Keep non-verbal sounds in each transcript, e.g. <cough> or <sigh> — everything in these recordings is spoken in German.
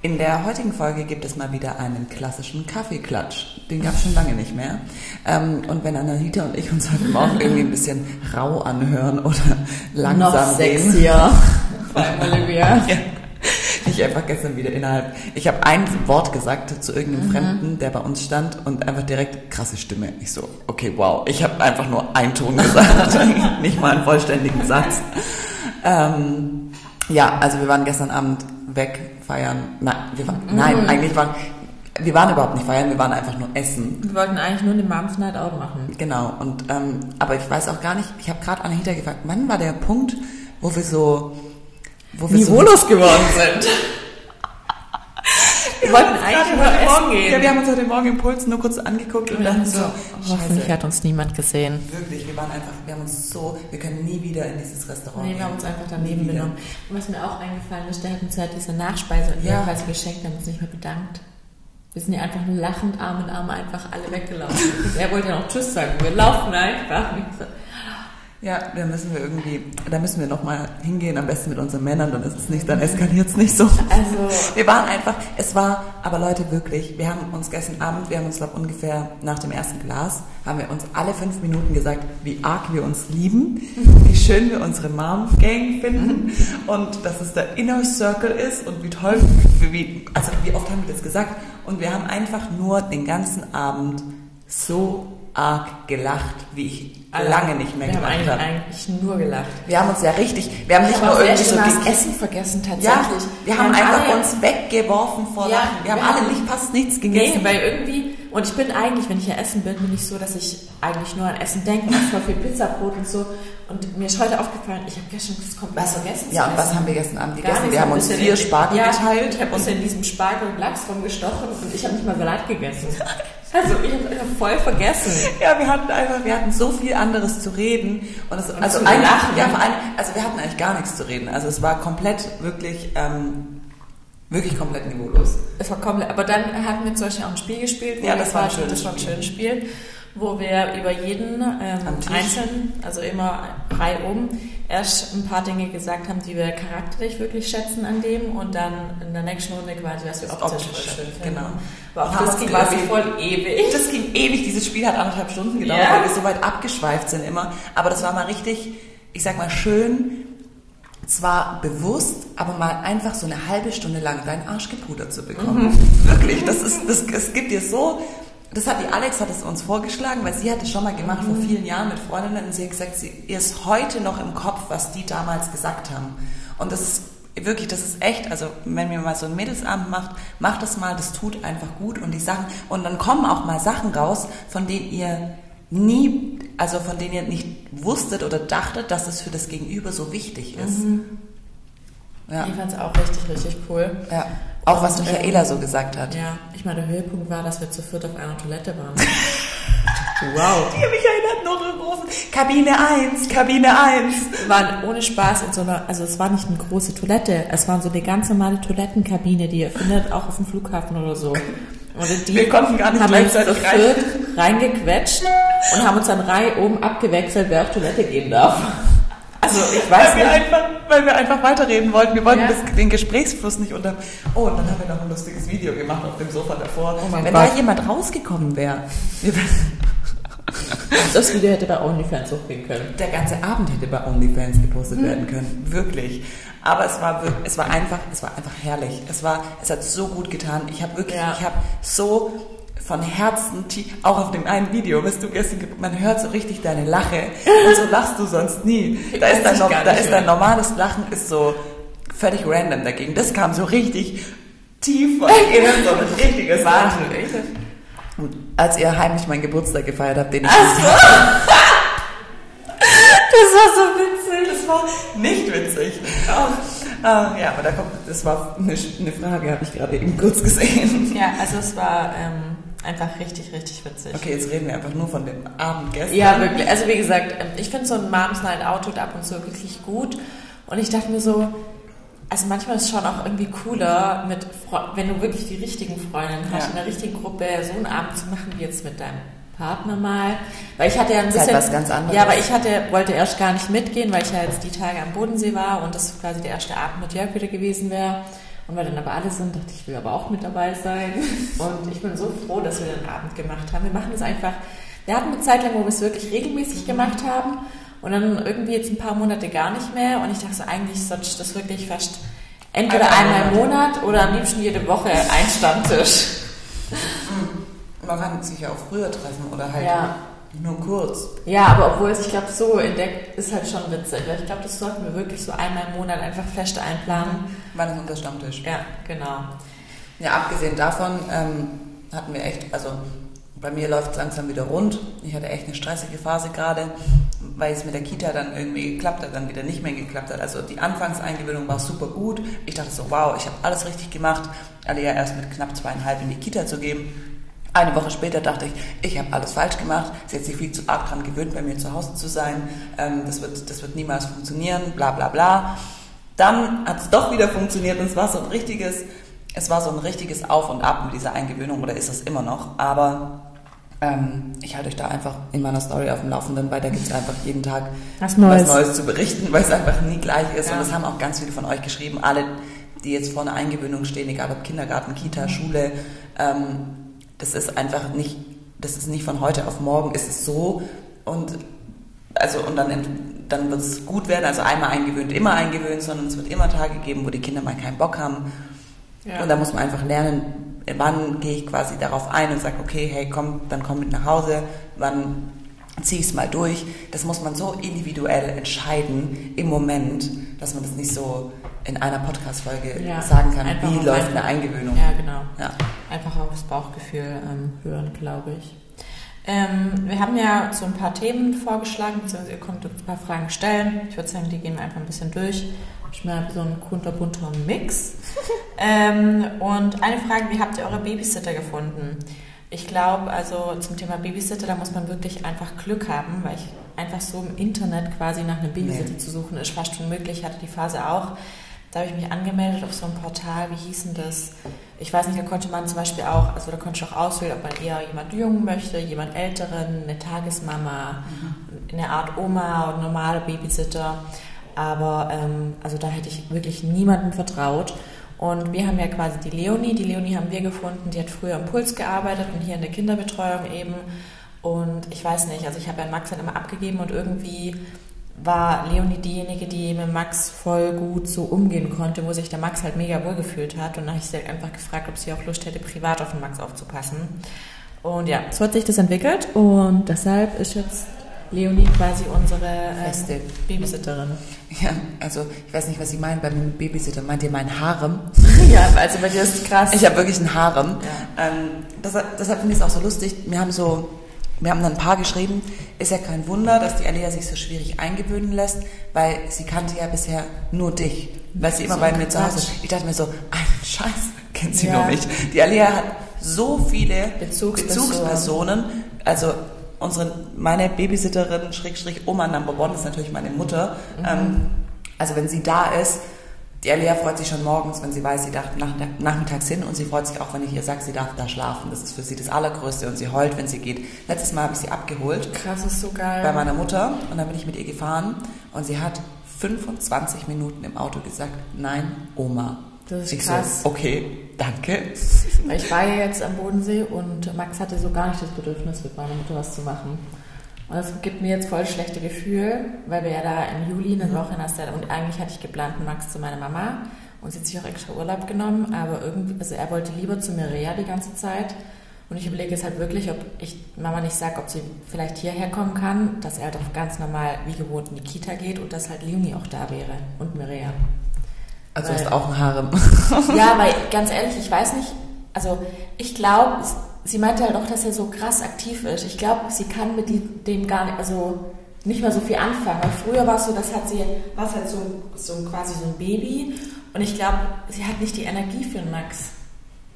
In der heutigen Folge gibt es mal wieder einen klassischen Kaffeeklatsch. Den gab es schon lange nicht mehr. Ähm, und wenn Anahita und ich uns heute Morgen <laughs> irgendwie ein bisschen rau anhören oder langsam Noch sexier. <laughs> Vor allem Olivia. Ja. Ich einfach gestern wieder innerhalb. Ich habe ein Wort gesagt zu irgendeinem Fremden, der bei uns stand und einfach direkt krasse Stimme. Ich so, okay, wow. Ich habe einfach nur einen Ton gesagt, <laughs> nicht mal einen vollständigen Satz. Ähm, ja, also wir waren gestern Abend weg feiern. Nein, wir waren, nein, eigentlich waren wir waren überhaupt nicht feiern, wir waren einfach nur essen. Wir wollten eigentlich nur eine Moms Night Out machen. Genau. Und ähm, aber ich weiß auch gar nicht. Ich habe gerade Anahita gefragt, wann war der Punkt, wo wir so wo wir so Niveaulos geworden sind. <laughs> wir wollten eigentlich heute essen Morgen, gehen. Ja, wir haben uns heute Morgen im Puls nur kurz angeguckt und dann dachten so, so, hoffentlich hat uns niemand gesehen. wirklich, wir waren einfach, wir haben uns so, wir können nie wieder in dieses Restaurant Nee, gehen. wir haben uns einfach daneben wieder. benommen. Und was mir auch eingefallen ist, der hat uns halt diese Nachspeise und Ja. quasi geschenkt, haben uns nicht mehr bedankt. Wir sind ja einfach nur lachend, Arm in Arm, einfach alle weggelaufen. er wollte ja noch Tschüss sagen. Wir laufen einfach. Ja, da müssen wir irgendwie, da müssen wir nochmal hingehen, am besten mit unseren Männern, dann ist es nicht, dann eskaliert es nicht so. Also, Wir waren einfach, es war, aber Leute, wirklich, wir haben uns gestern Abend, wir haben uns, glaube ungefähr nach dem ersten Glas, haben wir uns alle fünf Minuten gesagt, wie arg wir uns lieben, wie schön wir unsere Mom-Gang finden und dass es der Inner Circle ist und wie toll, wie, also wie oft haben wir das gesagt und wir haben einfach nur den ganzen Abend so arg gelacht, wie ich lange nicht mehr wir haben habe. eigentlich nur gelacht. Wir haben uns ja richtig, wir haben nicht Ich nur auch irgendwie so das Essen vergessen ja, tatsächlich. wir haben einfach alle- uns weggeworfen vor Ja, Lachen. Wir haben wir alle haben- nicht fast nichts Nee, gegessen. weil irgendwie, und ich bin eigentlich, wenn ich ja essen bin, bin ich so, dass ich eigentlich nur an Essen denke, und voll viel Pizzabrot und so. Und mir ist heute aufgefallen, ich habe gestern das komplett vergessen ja, und was haben wir gestern Abend gegessen? nichts, Wir haben hab uns vier Spargel ja, geteilt. Ich habe bisschen in diesem Spargel und Lachs rumgestochen und ich habe nicht mal Salat gegessen. <laughs> Also ich habe einfach voll vergessen. Ja, wir hatten einfach, wir hatten so viel anderes zu reden. Und es, also zu eigentlich, lachen. ja, vor allem, also wir hatten eigentlich gar nichts zu reden. Also es war komplett, wirklich, ähm, wirklich komplett niveaulos. Es war komplett, aber dann hatten wir zum Beispiel auch ein Spiel gespielt. Ja, wir das war ein schönes das war ein Spiel. schönes Spiel, wo wir über jeden ähm, Am Tisch. einzeln, also immer drei um, erst ein paar Dinge gesagt haben, die wir charakterlich wirklich schätzen an dem und dann in der nächsten Runde quasi, was wir optisch schön finden. genau. Aber auch das ging quasi voll ewig. Das ging ewig, dieses Spiel hat anderthalb Stunden gedauert, Ja. weil wir so weit abgeschweift sind immer. Aber das war mal richtig, ich sag mal, schön, zwar bewusst, aber mal einfach so eine halbe Stunde lang deinen Arsch gepudert zu bekommen. Wirklich, das ist, das, es gibt dir so, das hat die Alex hat es uns vorgeschlagen, weil sie hat es schon mal gemacht vor vielen Jahren mit Freundinnen und sie hat gesagt, sie, ihr ist heute noch im Kopf, was die damals gesagt haben. Und das ist wirklich, das ist echt, also wenn ihr mal so einen Mädelsabend macht, macht das mal, das tut einfach gut und die Sachen, und dann kommen auch mal Sachen raus, von denen ihr nie, also von denen ihr nicht wusstet oder dachtet, dass es für das Gegenüber so wichtig ist. Ja. Ich fand es auch richtig, richtig cool. ja. Auch was Michaela ähm, so gesagt hat. Ja, ich meine, der Höhepunkt war, dass wir zu viert auf einer Toilette waren. <laughs> wow. Die Michaela hat noch gerufen, Kabine 1, Kabine 1. Wir waren ohne Spaß in so einer, also es war nicht eine große Toilette, es war so eine ganz normale Toilettenkabine, die ihr findet auch auf dem Flughafen oder so. Und die Wir konnten gar nicht haben gleichzeitig zu viert reingequetscht und haben uns dann Reihe oben abgewechselt, wer auf Toilette gehen darf. Also ich weiß Weil wir, nicht. einfach, weil wir einfach weiterreden wollten. Wir wollten Ja. das, den Gesprächsfluss nicht unter. Oh, und dann haben wir noch ein lustiges Video gemacht auf dem Sofa davor. Oh mein Wenn Gott. da jemand rausgekommen wäre, wir wär- <laughs> Das Video hätte bei OnlyFans hochgehen können. der ganze Abend hätte bei OnlyFans gepostet werden können. Wirklich. Aber es war, wir- es war einfach, es war einfach herrlich. Es war, es hat so gut getan. Ich habe wirklich, Ja. ich habe so von Herzen, auch auf dem einen Video, was du gestern, ge- man hört so richtig deine Lache und so lachst du sonst nie. Da ist dein, da ist dein normales Lachen ist so völlig random dagegen. Das kam so richtig tief von <laughs> innen, so ein richtiges Lachen. Und als ihr heimlich meinen Geburtstag gefeiert habt, den ich <laughs> Das war so witzig. das war nicht witzig. Ah, ja, aber da kommt, das war eine, eine Frage, habe ich gerade eben kurz gesehen. Ja, also es war ähm, einfach richtig, richtig witzig. Okay, jetzt reden wir einfach nur von dem Abend gestern. Ja, wirklich. Also wie gesagt, ähm, ich finde so ein Moms Night Out tut ab und zu wirklich gut. Und ich dachte mir so, also manchmal ist es schon auch irgendwie cooler, mit, wenn du wirklich die richtigen Freundinnen hast, Ja. in der richtigen Gruppe so einen Abend zu machen wie jetzt mit deinem Partner mal. Weil ich hatte ja ein Das ist bisschen... halt was ganz anderes. Ja, aber ich hatte, wollte erst gar nicht mitgehen, weil ich ja jetzt die Tage am Bodensee war und das quasi der erste Abend mit Jörg wieder gewesen wäre. Und weil dann aber alle sind, dachte ich, ich will aber auch mit dabei sein. <laughs> Und ich bin so froh, dass wir den Abend gemacht haben. Wir machen das einfach. Wir hatten eine Zeit lang, wo wir es wirklich regelmäßig gemacht haben. Und dann irgendwie jetzt ein paar Monate gar nicht mehr. Und ich dachte so, eigentlich sollte ich das wirklich fast entweder Einmal im Monat oder am liebsten jede Woche ein Stammtisch. <laughs> Man kann sich ja auch früher treffen oder halt Ja. Nur kurz. Ja, aber obwohl es, ich glaube, so entdeckt ist halt schon witzig. Weil ich glaube, das sollten wir wirklich so einmal im Monat einfach fest einplanen. Wann ist unser Stammtisch? Ja, genau. Ja, abgesehen davon ähm, hatten wir echt, also bei mir läuft es langsam wieder rund. Ich hatte echt eine stressige Phase gerade, weil es mit der Kita dann irgendwie geklappt hat, dann wieder nicht mehr geklappt hat. Also die Anfangseingewöhnung war super gut. Ich dachte so, wow, ich habe alles richtig gemacht. Alle ja erst mit knapp zweieinhalb in die Kita zu geben. Eine Woche später dachte ich, ich habe alles falsch gemacht. Sie hat sich viel zu arg daran gewöhnt, bei mir zu Hause zu sein. Ähm, das, wird, das wird niemals funktionieren, bla bla bla. Dann hat es doch wieder funktioniert und es war so ein richtiges, es war so ein richtiges Auf und Ab mit dieser Eingewöhnung oder ist es immer noch. Aber ähm, ich halte euch da einfach in meiner Story auf dem Laufenden, weil da gibt es einfach jeden Tag Was Neues. was Neues zu berichten, weil es einfach nie gleich ist. Ja. Und das haben auch ganz viele von euch geschrieben, alle, die jetzt vor einer Eingewöhnung stehen, egal ob Kindergarten, Kita, Schule, ähm, das ist einfach nicht, das ist nicht von heute auf morgen, ist es so und also und dann, dann wird es gut werden, also einmal eingewöhnt, immer eingewöhnt, sondern es wird immer Tage geben, wo die Kinder mal keinen Bock haben. Ja. Und da muss man einfach lernen, wann gehe ich quasi darauf ein und sage, okay, hey, komm, dann komm mit nach Hause, wann ziehe ich es mal durch. Das muss man so individuell entscheiden im Moment, dass man das nicht so in einer Podcast-Folge Ja, sagen kann, wie läuft eine Eingewöhnung. Ja, genau. Ja. Einfach aufs Bauchgefühl ähm, hören, glaube ich. Ähm, wir haben ja so ein paar Themen vorgeschlagen, beziehungsweise ihr könnt uns ein paar Fragen stellen. Ich würde sagen, die gehen wir einfach ein bisschen durch. Ich mache so ein kunterbunter Mix. <laughs> ähm, und eine Frage, wie habt ihr eure Babysitter gefunden? Ich glaube, also zum Thema Babysitter, da muss man wirklich einfach Glück haben, weil ich einfach so im Internet quasi nach einem Babysitter Nee. zu suchen ist fast schon möglich. Ich hatte die Phase auch. Da habe ich mich angemeldet auf so einem Portal, wie hieß denn das? Ich weiß nicht, da konnte man zum Beispiel auch, also da konnte ich auch auswählen, ob man eher jemand jungen möchte, jemand älteren, eine Tagesmama, eine Art Oma und normale Babysitter. Aber ähm, also da hätte ich wirklich niemandem vertraut. Und wir haben ja quasi die Leonie. Die Leonie haben wir gefunden, die hat früher im Puls gearbeitet und hier in der Kinderbetreuung eben. Und ich weiß nicht, also ich habe ja Max dann immer abgegeben und irgendwie war Leonie diejenige, die mit Max voll gut so umgehen konnte, wo sich der Max halt mega wohl gefühlt hat. Und dann habe ich sie einfach gefragt, ob sie auch Lust hätte, privat auf den Max aufzupassen. Und ja, so hat sich das entwickelt und deshalb ist jetzt Leonie quasi unsere ähm. Babysitterin. <laughs> Ja, also ich weiß nicht, was Sie meinen beim Babysitter. Meint ihr mein Harem? <laughs> ja, also bei dir ist es krass. Ich habe wirklich einen Harem. Ja. Ähm, deshalb deshalb finde ich es auch so lustig. Wir haben so, wir haben dann ein paar geschrieben. Ist ja kein Wunder, dass die Alia sich so schwierig eingewöhnen lässt, weil sie kannte ja bisher nur dich, weil sie immer So bei mir zu Hause ist. Ich dachte mir so, einen Scheiß kennt sie Ja. nur mich. Die Alia hat so viele Bezugspersonen. Bezugspersonen. Also unsere, meine Babysitterin, Schrägstrich Oma Number One, ist natürlich meine Mutter. Mhm. Ähm, also wenn sie da ist, die Alia freut sich schon morgens, wenn sie weiß, sie darf nach, nachmittags hin und sie freut sich auch, wenn ich ihr sage, sie darf da schlafen. Das ist für sie das Allergrößte und sie heult, wenn sie geht. Letztes Mal habe ich sie abgeholt krass, ist so geil. bei meiner Mutter und dann bin ich mit ihr gefahren und sie hat 25 Minuten im Auto gesagt, nein, Oma. Das ist ich krass. So, okay, danke. Ich war ja jetzt am Bodensee und Max hatte so gar nicht das Bedürfnis, mit meiner Mutter was zu machen. Und das gibt mir jetzt voll schlechte Gefühl, weil wir ja da im Juli eine Woche in Astella und eigentlich hatte ich geplant, Max zu meiner Mama und sie hat sich auch extra Urlaub genommen, aber irgendwie, also er wollte lieber zu Mireia die ganze Zeit. Und ich überlege jetzt halt wirklich, ob ich Mama nicht sage, ob sie vielleicht hierher kommen kann, dass er halt auch ganz normal wie gewohnt in die Kita geht und dass halt Leonie auch da wäre und Mireia. Also Weil- hast du auch ein Harem. Ja, weil ganz ehrlich, ich weiß nicht, also ich glaube, sie meinte halt auch, dass er so krass aktiv ist. Ich glaube, sie kann mit dem gar nicht, also nicht mehr so viel anfangen. Weil früher war es so, das hat sie, war es halt so, so quasi so ein Baby. Und ich glaube, sie hat nicht die Energie für Max.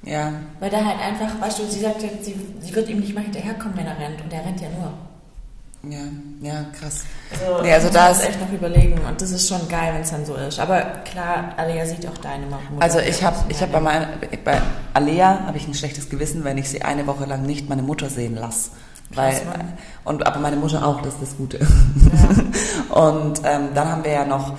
Ja. Weil der halt einfach, weißt du, sie sagt, sie, sie wird ihm nicht mal hinterherkommen, wenn er rennt. Und er rennt ja nur. Ja, ja, krass. Also, Nee, also da muss ist- echt noch überlegen. Und das ist schon geil, wenn es dann so ist. Aber klar, Alia sieht auch deine Mutter. Also ich habe ich hab bei, meiner, bei Alea habe ich ein schlechtes Gewissen, wenn ich sie eine Woche lang nicht meine Mutter sehen lasse. Weil, Krass, und, aber meine Mutter auch, das ist das Gute. <laughs> Und ähm, dann haben wir ja noch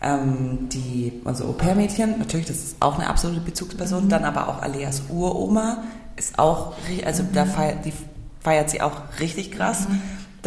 ähm, die, also Au-pair-Mädchen, natürlich, das ist auch eine absolute Bezugsperson, Mhm. dann aber auch Aleas Uroma ist auch, also da Mhm. feiert, die feiert sie auch richtig krass.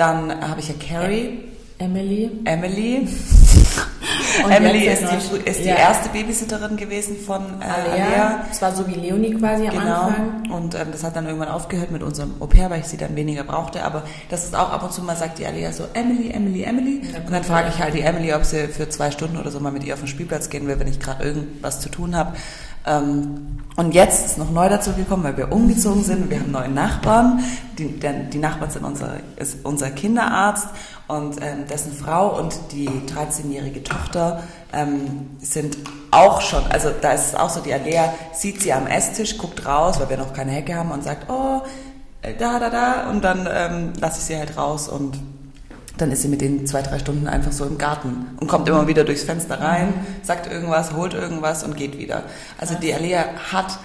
Dann habe ich ja Carrie, Emily. Emily. <laughs> Emily ist, die, ist die ja. erste Babysitterin gewesen von äh, Alia. Alea. Das war so wie Leonie quasi am Genau. Anfang. Und ähm, das hat dann irgendwann aufgehört mit unserem Au pair, weil ich sie dann weniger brauchte. Aber das ist auch ab und zu mal sagt die Alia so, Emily, Emily, Emily. Ja, Und dann frage ich halt die Emily, ob sie für zwei Stunden oder so mal mit ihr auf den Spielplatz gehen will, wenn ich gerade irgendwas zu tun habe. Ähm, und jetzt ist noch neu dazu gekommen, weil wir umgezogen sind. Wir haben neue Nachbarn. Die, denn die Nachbarn sind unser, ist unser Kinderarzt und ähm, dessen Frau und die 13-jährige Tochter ähm, sind auch schon, also da ist es auch so, die Alea sieht sie am Esstisch, guckt raus, weil wir noch keine Hecke haben und sagt, oh, äh, da, da, da. Und dann ähm, lasse ich sie halt raus und dann ist sie mit den zwei, drei Stunden einfach so im Garten und kommt immer wieder durchs Fenster rein, sagt irgendwas, holt irgendwas und geht wieder. Also die Alea hat,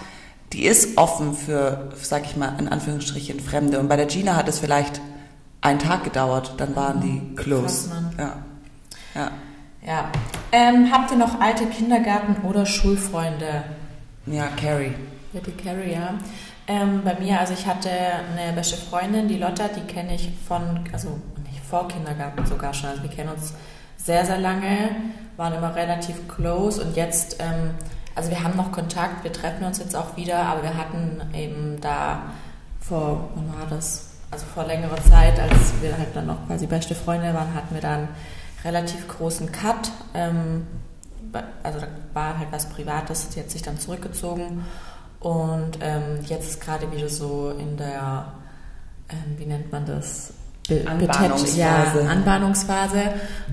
die ist offen für, sag ich mal, in Anführungsstrichen Fremde. Und bei der Gina hat es vielleicht einen Tag gedauert, dann waren die close. Ja. Ja. Ja. Ähm, habt ihr noch alte Kindergarten- oder Schulfreunde? Ja, Carrie. Ja, die Carrie, ja. Ähm, bei mir, also ich hatte eine beste Freundin, die Lotta, die kenne ich von, also vor Kindergarten sogar schon. Also wir kennen uns sehr, sehr lange, waren immer relativ close und jetzt, ähm, also wir haben noch Kontakt, wir treffen uns jetzt auch wieder, aber wir hatten eben da vor, wann war das? Also vor längerer Zeit, als wir halt dann noch quasi beste Freunde waren, hatten wir dann relativ großen Cut. Ähm, also da war halt was Privates, die hat sich dann zurückgezogen und ähm, jetzt ist gerade wieder so in der, ähm, wie nennt man das? Be Anbahnungsphase. Ja, Anbahnungsphase.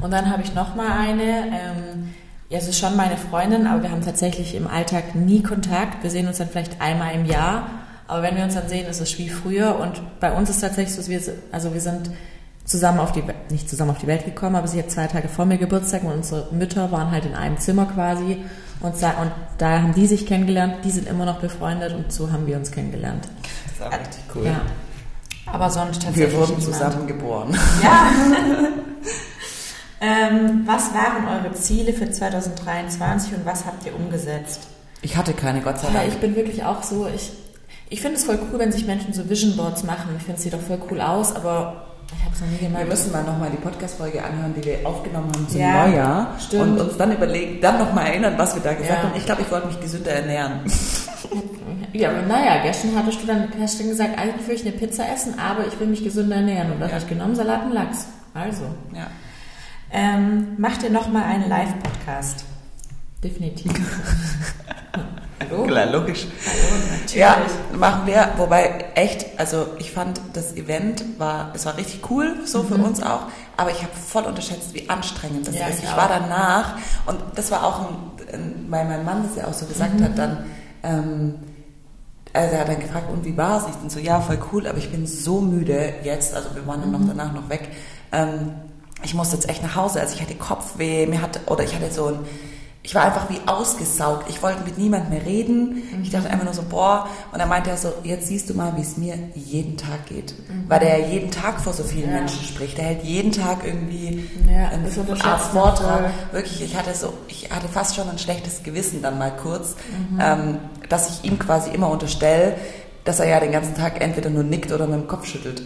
Und dann habe ich noch mal eine. Ähm, ja, es ist schon meine Freundin, aber wir haben tatsächlich im Alltag nie Kontakt. Wir sehen uns dann vielleicht einmal im Jahr. Aber wenn wir uns dann sehen, ist es wie früher. Und bei uns ist tatsächlich so, wir, also wir sind zusammen auf die, nicht zusammen auf die Welt gekommen, aber sie hat zwei Tage vor mir Geburtstag und unsere Mütter waren halt in einem Zimmer quasi. Und, sa- und da haben die sich kennengelernt, die sind immer noch befreundet und so haben wir uns kennengelernt. Das ist auch richtig cool. Ja. Aber sonst tatsächlich Wir wurden niemand. zusammen geboren. Ja. <laughs> ähm, was waren eure Ziele für 2023 und was habt ihr umgesetzt? Ich hatte keine, Gott sei Ja, Dank. ich bin wirklich auch so, ich, ich finde es voll cool, wenn sich Menschen so Vision Boards machen. Ich finde es sieht doch voll cool aus, aber ich habe es noch nie gemacht. Wir müssen mal nochmal die Podcast-Folge anhören, die wir aufgenommen haben zum Ja, Neujahr. stimmt. Und uns dann überlegen, dann nochmal erinnern, was wir da gesagt Ja. haben. Ich glaube, ich wollte mich gesünder ernähren. <laughs> Ja, aber naja, gestern hattest du dann hast du gesagt, eigentlich will ich eine Pizza essen, aber ich will mich gesünder ernähren. Und das Ja. habe ich genommen, Salat und Lachs. Also. Ja. Ähm, macht ihr nochmal einen Live-Podcast? Definitiv. <laughs> Hallo? Klar, logisch. Hallo, natürlich. Ja, machen wir. Wobei echt, also ich fand das Event war, es war richtig cool, so für uns auch. Aber ich habe voll unterschätzt, wie anstrengend das Mhm. Ja, ist. ich Ich, war danach und das war auch, ein, ein, weil mein Mann das ja auch so gesagt Mhm. hat, dann. Ähm, also er hat dann gefragt, und wie war es? Ich bin so, ja, voll cool, aber ich bin so müde jetzt, also wir waren dann Mhm. noch danach noch weg. Ähm, ich musste jetzt echt nach Hause, also ich hatte Kopfweh, mir hatte, oder ich hatte so ein, ich war einfach wie ausgesaugt. Ich wollte mit niemand mehr reden. Ich dachte einfach nur so, boah. Und dann meinte er so, jetzt siehst du mal, wie es mir jeden Tag geht. Weil der ja jeden Tag vor so vielen Ja. Menschen spricht. Der hält jeden Tag irgendwie Ja, einen das Art Vortrag. Wirklich, ich hatte so, ich hatte fast schon ein schlechtes Gewissen dann mal kurz, Mhm. ähm, dass ich ihm quasi immer unterstelle, dass er ja den ganzen Tag entweder nur nickt oder mit dem Kopf schüttelt.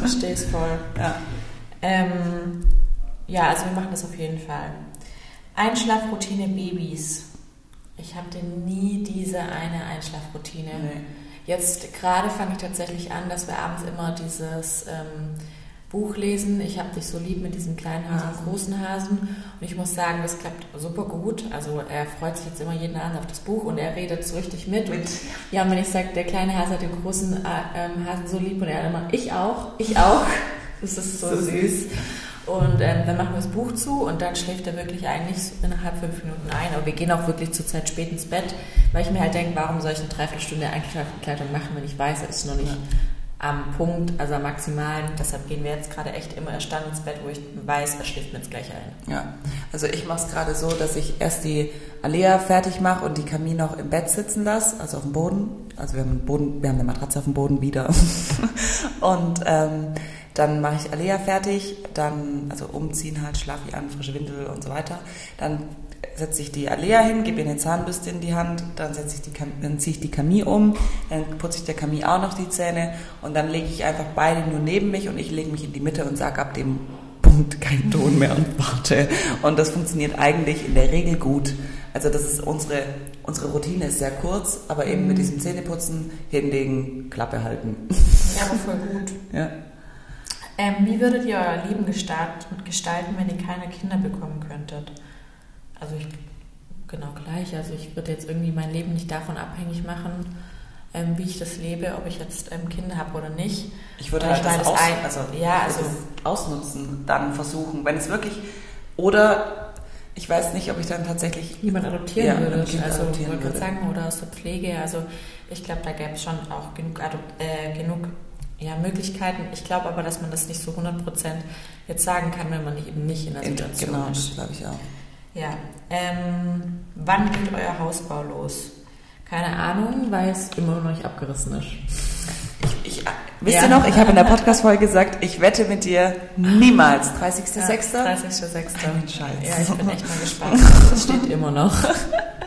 Verstehe es voll. ja. Ähm, ja, also wir machen das auf jeden Fall. Einschlafroutine Babys. Ich hatte nie diese eine Einschlafroutine. Nee. Jetzt gerade fange ich tatsächlich an, dass wir abends immer dieses ähm, Buch lesen. Ich habe dich so lieb mit diesem kleinen Hasen und großen Hasen. Und ich muss sagen, das klappt super gut. Also er freut sich jetzt immer jeden Abend auf das Buch und er redet so richtig mit. Und ja, und wenn ich sage, der kleine Hase hat den großen äh, ähm, Hasen so lieb und er immer, ich auch, ich auch. <laughs> Das ist so So süß. Und ähm, dann machen wir das Buch zu und dann schläft er wirklich eigentlich so innerhalb fünf Minuten ein. Aber wir gehen auch wirklich zur Zeit spät ins Bett, weil ich mir halt denke, warum soll ich eine Dreiviertelstunde Einkleidung machen, wenn ich weiß, er ist noch nicht ja. am Punkt, also am maximalen. Deshalb gehen wir jetzt gerade echt immer erst dann ins Bett, wo ich weiß, er schläft mir jetzt gleich ein. Ja, also ich mache es gerade so, dass ich erst die Alea fertig mache und die Camille noch im Bett sitzen lasse, also auf dem Boden. Also wir haben, einen Boden, wir haben eine Matratze auf dem Boden wieder. <laughs> und ähm, dann mache ich Alea fertig, dann, also umziehen halt, schlafe ich an, frische Windel und so weiter. Dann setze ich die Alea hin, gebe ihr eine Zahnbürste in die Hand, dann setze ich die, dann ziehe ich die Camille um, dann putze ich der Camille auch noch die Zähne und dann lege ich einfach beide nur neben mich und ich lege mich in die Mitte und sage ab dem <laughs> Punkt kein Ton mehr und warte. Und das funktioniert eigentlich in der Regel gut. Also das ist unsere, unsere Routine ist sehr kurz, aber eben mit diesem Zähneputzen, hinlegen, Klappe halten. Ja, voll gut. Ja. Ähm, wie würdet ihr euer Leben gestalten, wenn ihr keine Kinder bekommen könntet? Also ich, genau gleich. Also ich würde jetzt irgendwie mein Leben nicht davon abhängig machen, ähm, wie ich das lebe, ob ich jetzt ähm, Kinder habe oder nicht. Ich würde halt das, aus, ein, also, ja, also, ausnutzen, dann versuchen, wenn es wirklich oder ich weiß nicht, ob ich dann tatsächlich jemand adoptieren ja, würde. Also adoptieren würde. sagen oder aus der Pflege. Also ich glaube, da gäbe es schon auch genug, äh, genug ja, Möglichkeiten. Ich glaube aber, dass man das nicht so 100% jetzt sagen kann, wenn man eben nicht in der Situation genau, ist. Genau, das glaube ich auch. Ja. Ähm, wann geht euer Hausbau los? Keine Ahnung, weil es immer noch nicht abgerissen ist. Ich, ich, wisst ja. ihr noch, ich habe in der Podcast-Folge gesagt, ich wette mit dir niemals 30.06. Ja, 30.06. Scheiß. Ja, ich bin echt mal gespannt. <laughs> Das steht immer noch.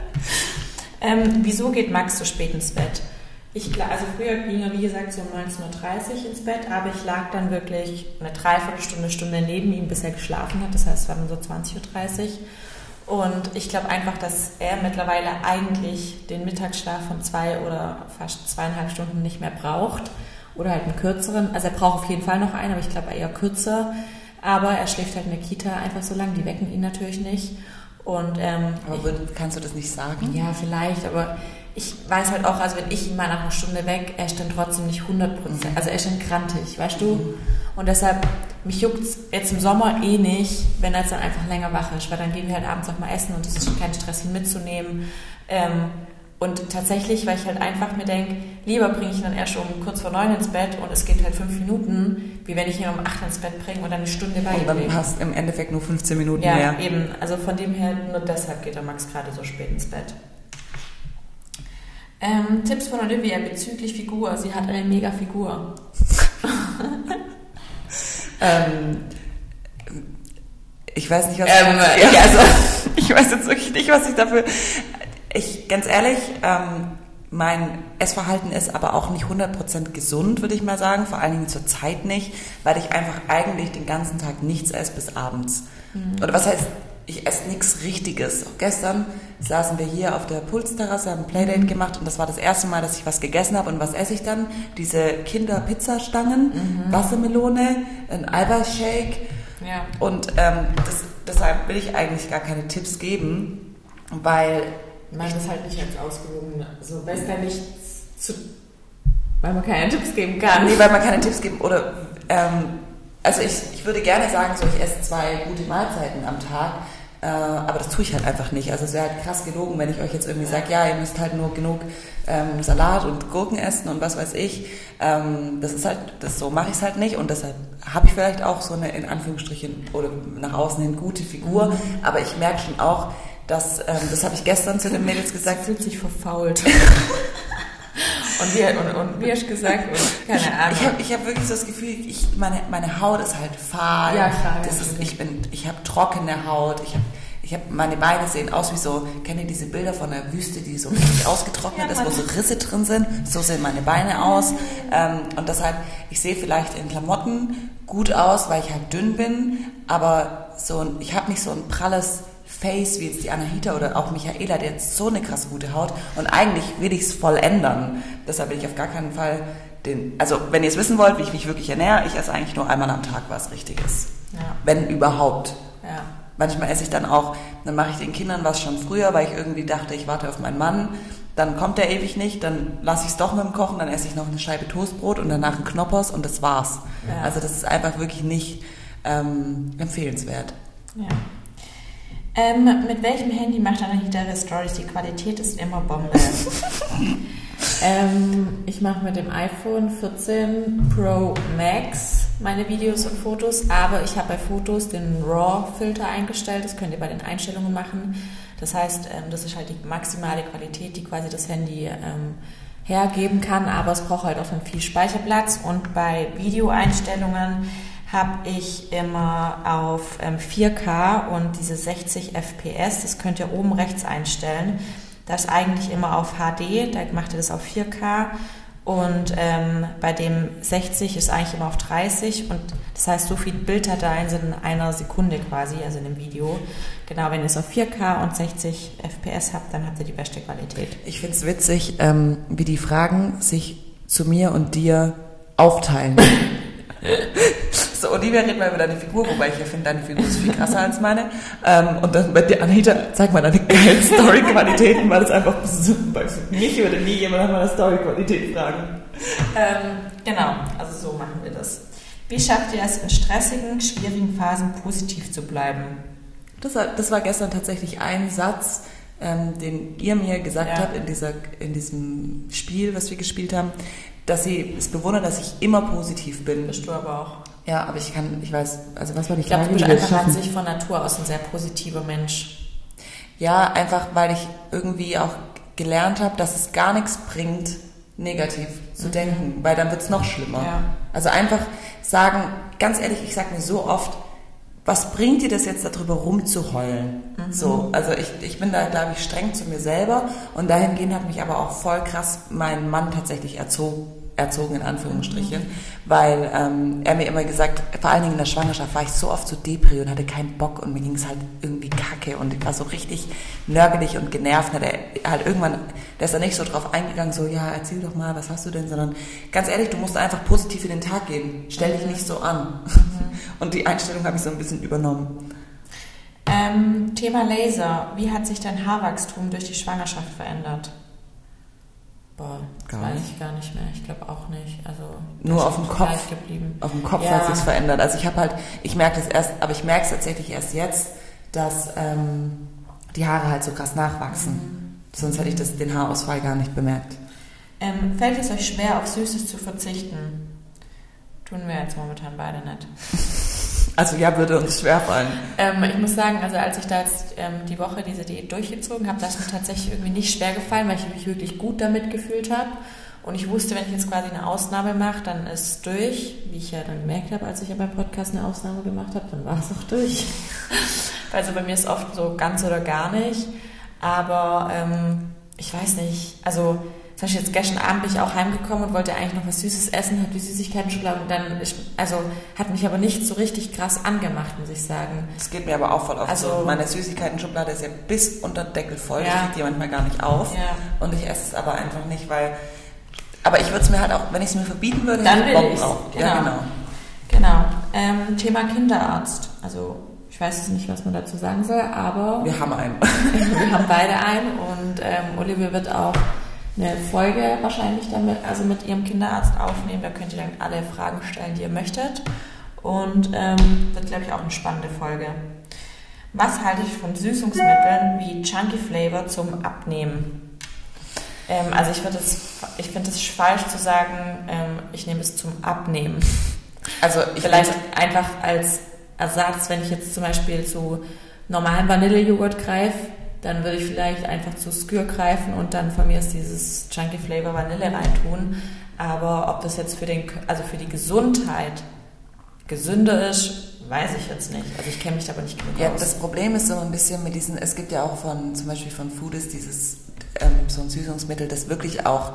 <laughs> ähm, wieso geht Max so spät ins Bett? Ich, also früher ging er, wie gesagt, so um 19.30 Uhr ins Bett, aber ich lag dann wirklich eine Dreiviertelstunde, Stunde neben ihm, bis er geschlafen hat. Das heißt, es war dann so 20.30 Uhr. Und ich glaube einfach, dass er mittlerweile eigentlich den Mittagsschlaf von zwei oder fast zweieinhalb Stunden nicht mehr braucht. Oder halt einen kürzeren. Also er braucht auf jeden Fall noch einen, aber ich glaube eher kürzer. Aber er schläft halt in der Kita einfach so lang, die wecken ihn natürlich nicht. Und, ähm, aber kannst du das nicht sagen? Ja, vielleicht, aber ich weiß halt auch, also wenn ich ihn mal nach einer Stunde weg, er ist dann trotzdem nicht 100 Prozent, also er ist dann grantig, weißt du? Und deshalb, mich juckt es jetzt im Sommer eh nicht, wenn er jetzt dann einfach länger wach ist, weil dann gehen wir halt abends auch mal essen und es ist kein Stress, ihn mitzunehmen. Ähm, und tatsächlich, weil ich halt einfach mir denke, lieber bringe ich ihn dann erst um kurz vor neun ins Bett und es geht halt fünf Minuten, wie wenn ich ihn um acht ins Bett bringe und dann eine Stunde bei Und dann hast im Endeffekt nur 15 Minuten ja, mehr. Ja, eben. Also von dem her, nur deshalb geht der Max gerade so spät ins Bett. Ähm, Tipps von Olivia bezüglich Figur. Sie hat eine mega Figur. <laughs> ähm, ich weiß nicht, was ähm, ich, ja, also, <laughs> ich weiß jetzt wirklich nicht, was ich dafür. Ich, ganz ehrlich, ähm, mein Essverhalten ist aber auch nicht 100% gesund, würde ich mal sagen. Vor allen Dingen zur Zeit nicht, weil ich einfach eigentlich den ganzen Tag nichts esse bis abends. Mhm. Oder was heißt ich esse nichts Richtiges. Auch gestern saßen wir hier auf der Pulsterrasse, haben ein Playdate mhm. gemacht und das war das erste Mal, dass ich was gegessen habe. Und was esse ich dann? Diese Kinder-Pizzastangen, mhm. Wassermelone, ein Eiweißshake. Ja. Und ähm, das, deshalb will ich eigentlich gar keine Tipps geben, weil... Man ist halt nicht ganz ausgewogen. Also weiß da nichts zu... Weil man keine Tipps geben kann. Nee, weil man keine Tipps geben... Oder... Ähm, also ich, ich würde gerne sagen, so ich esse zwei gute Mahlzeiten am Tag, äh, aber das tue ich halt einfach nicht. Also es wäre halt krass gelogen, wenn ich euch jetzt irgendwie sage, ja, ihr müsst halt nur genug ähm, Salat und Gurken essen und was weiß ich. Ähm, das ist halt, das so mache ich es halt nicht und deshalb habe ich vielleicht auch so eine in Anführungsstrichen oder nach außen hin gute Figur. Mhm. Aber ich merke schon auch, dass, ähm, das habe ich gestern zu den Mädels gesagt. Fühlt sich verfault. <laughs> Und wie, und, und du gesagt? Und keine Ahnung. Ich habe hab wirklich so das Gefühl, ich, meine, meine Haut ist halt fahl. Ja, klar. Das ist, ich ich habe trockene Haut. Ich habe ich habe meine Beine sehen aus wie so, kennt ihr diese Bilder von der Wüste, die so richtig <laughs> ausgetrocknet ja, ist, wo so Risse drin sind? So sehen meine Beine aus. Ähm, und deshalb, ich sehe vielleicht in Klamotten gut aus, weil ich halt dünn bin, aber so ich habe nicht so ein pralles Face wie jetzt die Anahita oder auch Michaela, der hat so eine krasse gute Haut und eigentlich will ich es voll ändern. Deshalb will ich auf gar keinen Fall den, also wenn ihr es wissen wollt, wie ich mich wirklich ernähre, ich esse eigentlich nur einmal am Tag was Richtiges. Ja. Wenn überhaupt. Ja. Manchmal esse ich dann auch, dann mache ich den Kindern was schon früher, weil ich irgendwie dachte, ich warte auf meinen Mann. Dann kommt der ewig nicht, dann lasse ich es doch mit dem Kochen, dann esse ich noch eine Scheibe Toastbrot und danach ein Knoppers und das war's. Ja. Also das ist einfach wirklich nicht ähm, empfehlenswert. Ja. Ähm, mit welchem Handy macht Anahita ihre Stories? Die Qualität ist immer Bombe. <laughs> ähm, ich mache mit dem iPhone 14 Pro Max meine Videos und Fotos, aber ich habe bei Fotos den RAW-Filter eingestellt. Das könnt ihr bei den Einstellungen machen. Das heißt, ähm, das ist halt die maximale Qualität, die quasi das Handy ähm, hergeben kann, aber es braucht halt auch dann viel Speicherplatz. Und bei Videoeinstellungen habe ich immer auf ähm, 4K und diese 60 FPS, das könnt ihr oben rechts einstellen. Das eigentlich immer auf HD, da macht ihr das auf 4K und ähm, bei dem 60 ist eigentlich immer auf 30 und das heißt, so viel Bilddateien sind in einer Sekunde quasi, also in einem Video. Genau, wenn ihr es auf 4K und 60 FPS habt, dann habt ihr die beste Qualität. Ich finde es witzig, ähm, wie die Fragen sich zu mir und dir aufteilen. <laughs> So, Olivia, red mal über deine Figur, wobei ich ja finde, deine Figur ist viel krasser als meine. Ähm, und dann bei dir, Anita, zeig mal deine geilen <laughs> Story-Qualitäten, weil es einfach so, bei mich würde nie jemand nach meiner Story-Qualität fragen. Ähm, genau, also so machen wir das. Wie schafft ihr es in stressigen, schwierigen Phasen positiv zu bleiben? Das war, das war gestern tatsächlich ein Satz, ähm, den ihr mir gesagt Ja. habt in, dieser, in diesem Spiel, was wir gespielt haben, dass sie es bewundert, dass ich immer positiv bin. Bist du aber auch. Ja, aber ich kann, ich weiß, also was war die Ich glaube, Frage? du bist einfach an sich von Natur aus ein sehr positiver Mensch. Ja, einfach weil ich irgendwie auch gelernt habe, dass es gar nichts bringt, negativ zu denken, weil dann wird es noch schlimmer. Mhm. Ja. Also einfach sagen, ganz ehrlich, ich sage mir so oft, was bringt dir das jetzt darüber rumzuheulen? Mhm. So, also ich, ich bin da, glaube ich, streng zu mir selber und dahingehend hat mich aber auch voll krass mein Mann tatsächlich erzogen, erzogen in Anführungsstrichen, Mhm. weil ähm, er mir immer gesagt, vor allen Dingen in der Schwangerschaft war ich so oft so depri und hatte keinen Bock und mir ging es halt irgendwie kacke und ich war so richtig nörgelig und genervt. Und der halt irgendwann, der ist da nicht so drauf eingegangen, so ja, erzähl doch mal, was hast du denn, sondern ganz ehrlich, du musst einfach positiv in den Tag gehen. Stell dich nicht so an. <laughs> Und die Einstellung habe ich so ein bisschen übernommen. Ähm, Thema Laser. Wie hat sich dein Haarwachstum durch die Schwangerschaft verändert? Boah, das Gar weiß nicht. ich gar nicht mehr. Ich glaube auch nicht. Also Nur auf dem Kopf. Auf dem Kopf Ja. hat sich's verändert. Also ich habe halt, ich merke das erst, aber ich merke es tatsächlich erst jetzt, dass ähm, die Haare halt so krass nachwachsen. Sonst hätte ich das, den Haarausfall gar nicht bemerkt. Ähm, fällt es euch schwer, auf Süßes zu verzichten? Tun wir jetzt momentan beide nicht. <laughs> Also ja, würde uns schwerfallen. Ähm, ich muss sagen, also als ich da jetzt ähm, die Woche diese Diät durchgezogen habe, da ist mir tatsächlich irgendwie nicht schwer gefallen, weil ich mich wirklich gut damit gefühlt habe. Und ich wusste, wenn ich jetzt quasi eine Ausnahme mache, dann ist es durch. Wie ich ja dann gemerkt habe, als ich ja beim Podcast eine Ausnahme gemacht habe, dann war es auch durch. <laughs> also bei mir ist oft so ganz oder gar nicht. Aber ähm, ich weiß nicht, also zum Beispiel jetzt gestern Abend bin ich auch heimgekommen und wollte eigentlich noch was Süßes essen, habe die Süßigkeiten schon und dann, ist, also hat mich aber nicht so richtig krass angemacht, muss ich sagen. Das geht mir aber auch voll oft Also- so. Meine Süßigkeiten-Schublade ist ja bis unter den Deckel voll. Ja. Ich kriege die manchmal gar nicht auf. Ja. Und ich esse es aber einfach nicht, weil... Aber ich würde es mir halt auch, wenn ich es mir verbieten würde, Dann hätte ich Bock. Genau. Ja, genau. Genau. Ähm, Thema Kinderarzt. Also ich weiß jetzt nicht, was man dazu sagen soll, aber Wir haben einen. <laughs> wir haben <laughs> beide einen und ähm, Olivia wird auch eine Folge wahrscheinlich damit, also mit ihrem Kinderarzt aufnehmen. Da könnt ihr dann alle Fragen stellen, die ihr möchtet. Und ähm, wird, glaube ich, auch eine spannende Folge. Was halte ich von Süßungsmitteln wie Chunky Flavor zum Abnehmen? Ähm, also ich, das- ich finde es falsch zu sagen, ähm, ich nehme es zum Abnehmen. Also ich Vielleicht einfach als Ersatz, wenn ich jetzt zum Beispiel zu normalen Vanillejoghurt greife, dann würde ich vielleicht einfach zu Skür greifen und dann von mir ist dieses Chunky Flavor Vanille reintun. Aber ob das jetzt für, den, also für die Gesundheit gesünder ist, weiß ich jetzt nicht. Also ich kenne mich da aber nicht genug Ja, aus. das Problem ist so ein bisschen mit diesen, es gibt ja auch von, zum Beispiel von Foodist dieses, ähm, so ein Süßungsmittel, das wirklich auch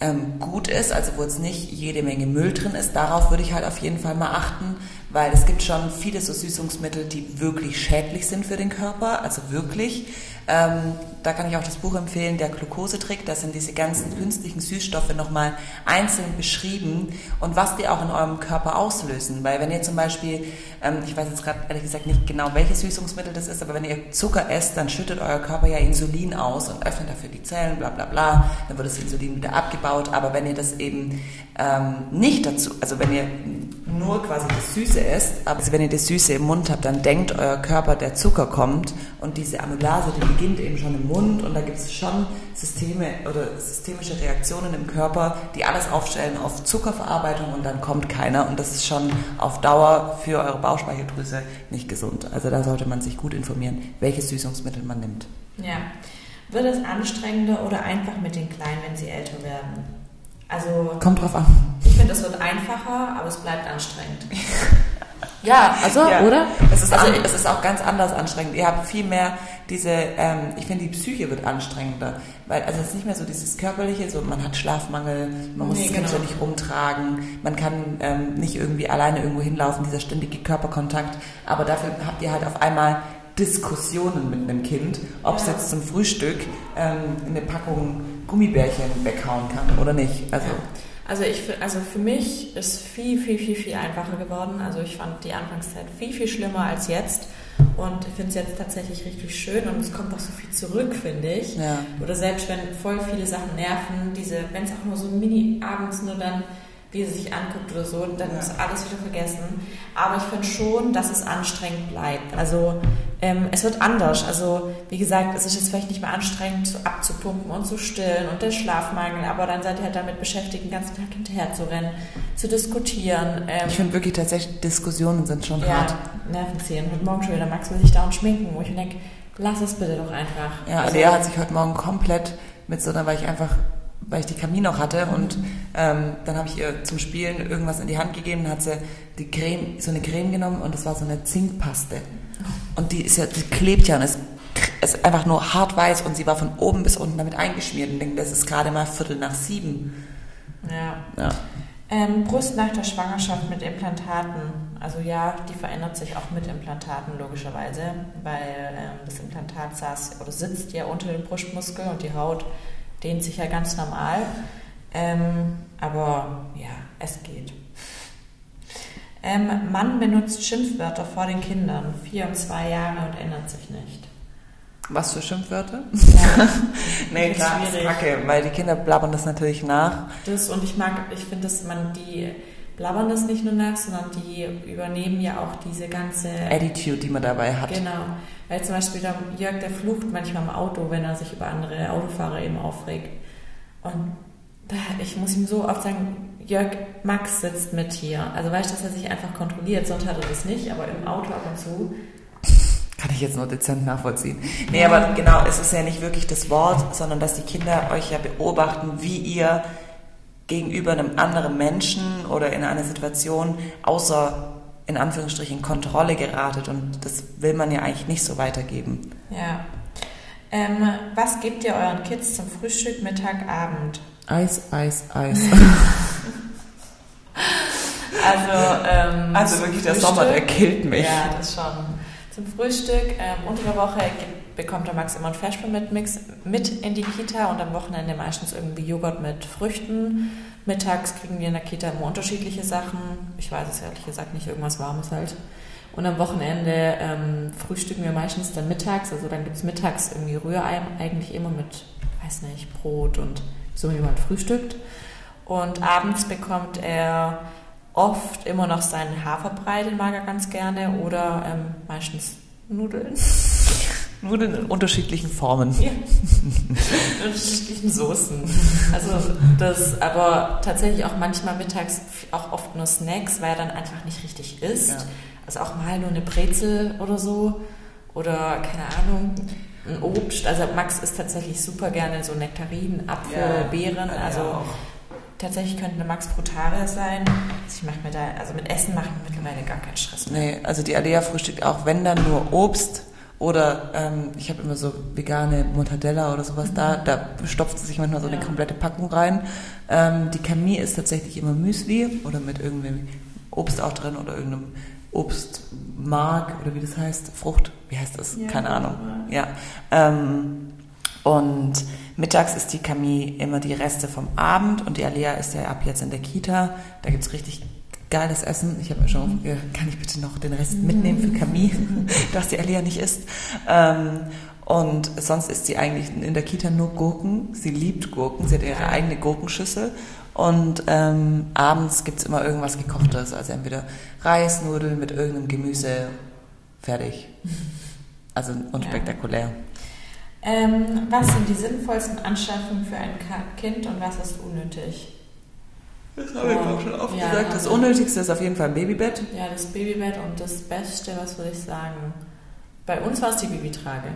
ähm, gut ist, also wo jetzt nicht jede Menge Müll drin ist. Darauf würde ich halt auf jeden Fall mal achten, weil es gibt schon viele so Süßungsmittel, die wirklich schädlich sind für den Körper, also wirklich. Ähm, da kann ich auch das Buch empfehlen, der Glukosetrick. Da sind diese ganzen künstlichen Süßstoffe nochmal einzeln beschrieben und was die auch in eurem Körper auslösen. Weil wenn ihr zum Beispiel, ähm, ich weiß jetzt gerade ehrlich gesagt nicht genau, welches Süßungsmittel das ist, aber wenn ihr Zucker esst, dann schüttet euer Körper ja Insulin aus und öffnet dafür die Zellen, bla bla bla. Dann wird das Insulin wieder abgebaut. Aber wenn ihr das eben ähm, nicht dazu, also wenn ihr nur quasi das Süße isst, aber wenn ihr das Süße im Mund habt, dann denkt euer Körper, der Zucker kommt und diese Amylase, die beginnt eben schon im Mund und da gibt es schon Systeme oder systemische Reaktionen im Körper, die alles aufstellen auf Zuckerverarbeitung und dann kommt keiner und das ist schon auf Dauer für eure Bauchspeicheldrüse nicht gesund. Also da sollte man sich gut informieren, welche Süßungsmittel man nimmt. Ja. Wird es anstrengender oder einfach mit den Kleinen, wenn sie älter werden? Also. Kommt drauf an. Ich finde, es wird einfacher, aber es bleibt anstrengend. <laughs> ja, also, ja. oder? Es ist, also, es ist auch ganz anders anstrengend. Ihr habt viel mehr diese, ähm, ich finde, die Psyche wird anstrengender. Weil, also es ist nicht mehr so dieses körperliche, so man hat Schlafmangel, man muss nee, genau. ständig rumtragen, man kann ähm, nicht irgendwie alleine irgendwo hinlaufen, dieser ständige Körperkontakt. Aber dafür habt ihr halt auf einmal Diskussionen mit einem Kind, ob es jetzt zum Frühstück ähm, eine Packung Gummibärchen weghauen kann oder nicht. Also, ja. Also, ich, also für mich ist viel, viel, viel, viel einfacher geworden. Also ich fand die Anfangszeit viel, viel schlimmer als jetzt. Und ich finde es jetzt tatsächlich richtig schön und es kommt auch so viel zurück, finde ich. Ja. Oder selbst wenn voll viele Sachen nerven, diese, wenn es auch nur so mini abends nur dann wie sie sich anguckt oder so, dann ja. ist alles wieder vergessen. Aber ich finde schon, dass es anstrengend bleibt. Also ähm, es wird anders. Also wie gesagt, es ist jetzt vielleicht nicht mehr anstrengend so abzupumpen und zu stillen und der Schlafmangel, aber dann seid ihr halt damit beschäftigt, den ganzen Tag hinterher zu rennen, zu diskutieren. Ähm, ich finde wirklich tatsächlich, Diskussionen sind schon ja, hart. Nervenziehen. Heute Morgen schon wieder, Max will sich da und schminken, wo ich mir denke, lass es bitte doch einfach. Ja, also, Lea hat sich heute Morgen komplett mit so, da war ich einfach weil ich die Kamin noch hatte und ähm, dann habe ich ihr zum Spielen irgendwas in die Hand gegeben, dann hat sie die Creme, so eine Creme genommen und das war so eine Zinkpaste. Und die ist ja, die klebt ja und ist, ist einfach nur hart weiß und sie war von oben bis unten damit eingeschmiert und denke, das ist gerade mal Viertel nach sieben. Ja. ja. Ähm, Brust nach der Schwangerschaft mit Implantaten. Also ja, die verändert sich auch mit Implantaten logischerweise, weil ähm, das Implantat saß oder sitzt ja unter dem Brustmuskel und die Haut dehnt sich ja ganz normal. Ähm, aber ja, es geht. Ähm, Mann benutzt Schimpfwörter vor den Kindern, vier und zwei Jahre und ändert sich nicht. Was für Schimpfwörter? Ja. <laughs> nee, klar, ist kacke, weil die Kinder blabbern das natürlich nach. Das und ich mag, ich finde, dass man die blabbern das nicht nur nach, sondern die übernehmen ja auch diese ganze Attitude, die man dabei hat. Genau. Weil zum Beispiel der Jörg, der flucht manchmal im Auto, wenn er sich über andere Autofahrer eben aufregt. Und da, ich muss ihm so oft sagen, Jörg, Max sitzt mit hier. Also weißt du, dass er sich einfach kontrolliert, sonst hat er das nicht, aber im Auto ab und zu. Kann ich jetzt nur dezent nachvollziehen. Nee, aber genau, es ist ja nicht wirklich das Wort, sondern dass die Kinder euch ja beobachten, wie ihr gegenüber einem anderen Menschen oder in einer Situation außer in Anführungsstrichen Kontrolle geratet und das will man ja eigentlich nicht so weitergeben. Ja. Ähm, was gebt ihr euren Kids zum Frühstück, Mittag, Abend? Eis, Eis, Eis. <laughs> also, ähm, also wirklich der Sommer, der killt mich. Ja, das schon. Zum Frühstück ähm, unter der Woche bekommt der Max immer ein Flashball-Mix mit in die Kita und am Wochenende meistens irgendwie Joghurt mit Früchten. Mittags kriegen wir in der Kita immer unterschiedliche Sachen. Ich weiß es ehrlich gesagt nicht, irgendwas Warmes halt. Und am Wochenende ähm, frühstücken wir meistens dann mittags. Also dann gibt es mittags irgendwie Rührei, eigentlich immer mit, weiß nicht, Brot und so wie man frühstückt. Und abends bekommt er oft immer noch seinen Haferbrei, den mag er ganz gerne, oder ähm, meistens Nudeln. Nudeln in unterschiedlichen Formen. Ja. in unterschiedlichen Soßen. Also das, aber tatsächlich auch manchmal mittags auch oft nur Snacks, weil er dann einfach nicht richtig isst. Ja. Also auch mal nur eine Brezel oder so. Oder keine Ahnung, ein Obst. Also Max isst tatsächlich super gerne so Nektarinen, Apfel, ja, Beeren. Also auch. tatsächlich könnte eine Max Brutare sein. Also ich mache mir da, also mit Essen mache ich mittlerweile gar keinen Stress mehr. Nee, also die Alea frühstückt auch, wenn dann nur Obst oder ähm, ich habe immer so vegane Mortadella oder sowas mhm. da, da stopft sie sich manchmal so ja. eine komplette Packung rein. Ähm, die Camille ist tatsächlich immer Müsli oder mit irgendeinem Obst auch drin oder irgendeinem Obstmark oder wie das heißt, Frucht, wie heißt das? Ja, Keine Ahnung. Ja. Ähm, und mittags ist die Camille immer die Reste vom Abend und die Alea ist ja ab jetzt in der Kita. Da gibt's richtig geiles Essen. Ich habe mir schon aufgehört, kann ich bitte noch den Rest mitnehmen für Camille, <laughs> dass die Alia nicht isst. Ähm, und sonst isst sie eigentlich in der Kita nur Gurken. Sie liebt Gurken. Sie hat ihre eigene Gurkenschüssel. Und ähm, abends gibt's immer irgendwas gekochtes, also entweder Reis, Nudeln mit irgendeinem Gemüse, fertig. Also unspektakulär. Ähm, was sind die sinnvollsten Anschaffungen für ein Kind und was ist unnötig? Das habe ich auch schon oft Ja, gesagt. Das. Unnötigste ist auf jeden Fall ein Babybett. Ja, das Babybett und das Beste, was würde ich sagen? Bei uns war es die Babytrage.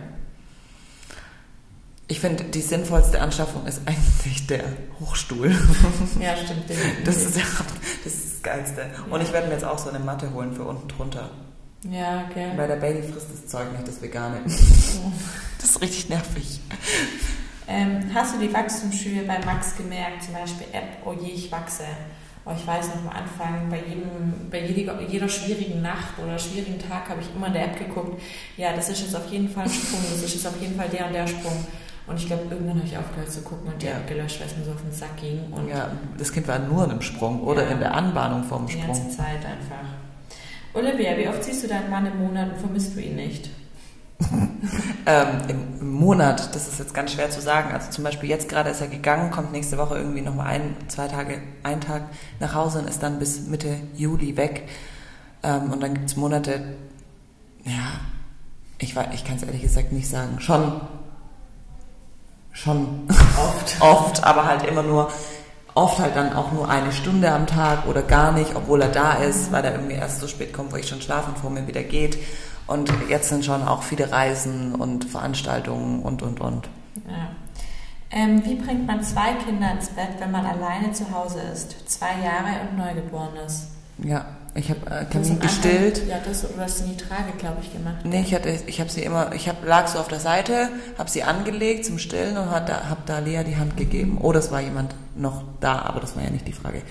Ich finde, die sinnvollste Anschaffung ist eigentlich der Hochstuhl. Ja, stimmt. definitiv. Das ist, ja, das, ist das Geilste. Und Ja. ich werde mir jetzt auch so eine Matte holen für unten drunter. ja, okay. Weil der Baby frisst das Zeug nicht, das Vegane. Das ist richtig nervig. Ähm, hast du die Wachstumsschübe bei Max gemerkt? Zum Beispiel App, oh je, ich wachse. Oh, ich weiß noch am Anfang, bei, jedem, bei jeder, jeder schwierigen Nacht oder schwierigen Tag habe ich immer in der App geguckt, ja, das ist jetzt auf jeden Fall ein Sprung, das ist jetzt auf jeden Fall der und der Sprung. Und ich glaube, irgendwann habe ich aufgehört zu gucken und die Ja. App gelöscht, weil es mir so auf den Sack ging. Und Ja, das Kind war nur in einem Sprung oder Ja. in der Anbahnung vom die ganze Sprung. Zeit einfach. Olivia, wie oft siehst du deinen Mann im Monat und vermisst du ihn nicht? Ähm, im, Im Monat, das ist jetzt ganz schwer zu sagen. Also zum Beispiel jetzt gerade ist er gegangen, kommt nächste Woche irgendwie nochmal ein, zwei Tage, ein Tag nach Hause und ist dann bis Mitte Juli weg. Ähm, und dann gibt's Monate, ja, ich, wei- ich kann es ehrlich gesagt nicht sagen. Schon, schon Oft. <laughs> oft, aber halt immer nur, oft halt dann auch nur eine Stunde am Tag oder gar nicht, obwohl er da ist, weil er irgendwie erst so spät kommt, wo ich schon schlafen vor mir wieder geht. Und jetzt sind schon auch viele Reisen und Veranstaltungen und, und, und. Ja. Ähm, wie bringt man zwei Kinder ins Bett, wenn man alleine zu Hause ist? Zwei Jahre und Neugeborenes. Ja, ich habe äh, Du Kamin am Anfang- gestillt. Ja, das, du hast nie Trage, glaube ich, gemacht. Nee, ich, hatte, ich habe sie immer, ich hab, lag so auf der Seite, habe sie angelegt zum Stillen und habe da, hab da Lea die Hand gegeben. Oder es war jemand noch da, aber das war ja nicht die Frage.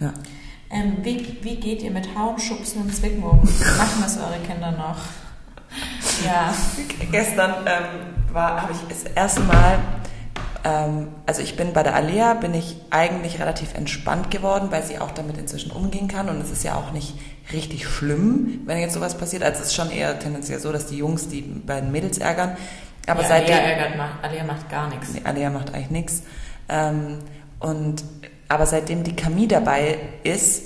Ja. Ähm, wie, wie geht ihr mit Hauen, Schubsen und Zwicken um? Machen das eure Kinder noch? Ja. Gestern ähm, war, habe ich das erste Mal, ähm, also ich bin bei der Alea, bin ich eigentlich relativ entspannt geworden, weil sie auch damit inzwischen umgehen kann und es ist ja auch nicht richtig schlimm, wenn jetzt sowas passiert. Also es ist schon eher tendenziell so, dass die Jungs die beiden Mädels ärgern. Aber ja, seitdem... Alia ärgert macht, Alia macht gar nichts. Nee, Alea macht eigentlich nichts. Ähm, und aber seitdem die Camille dabei ist,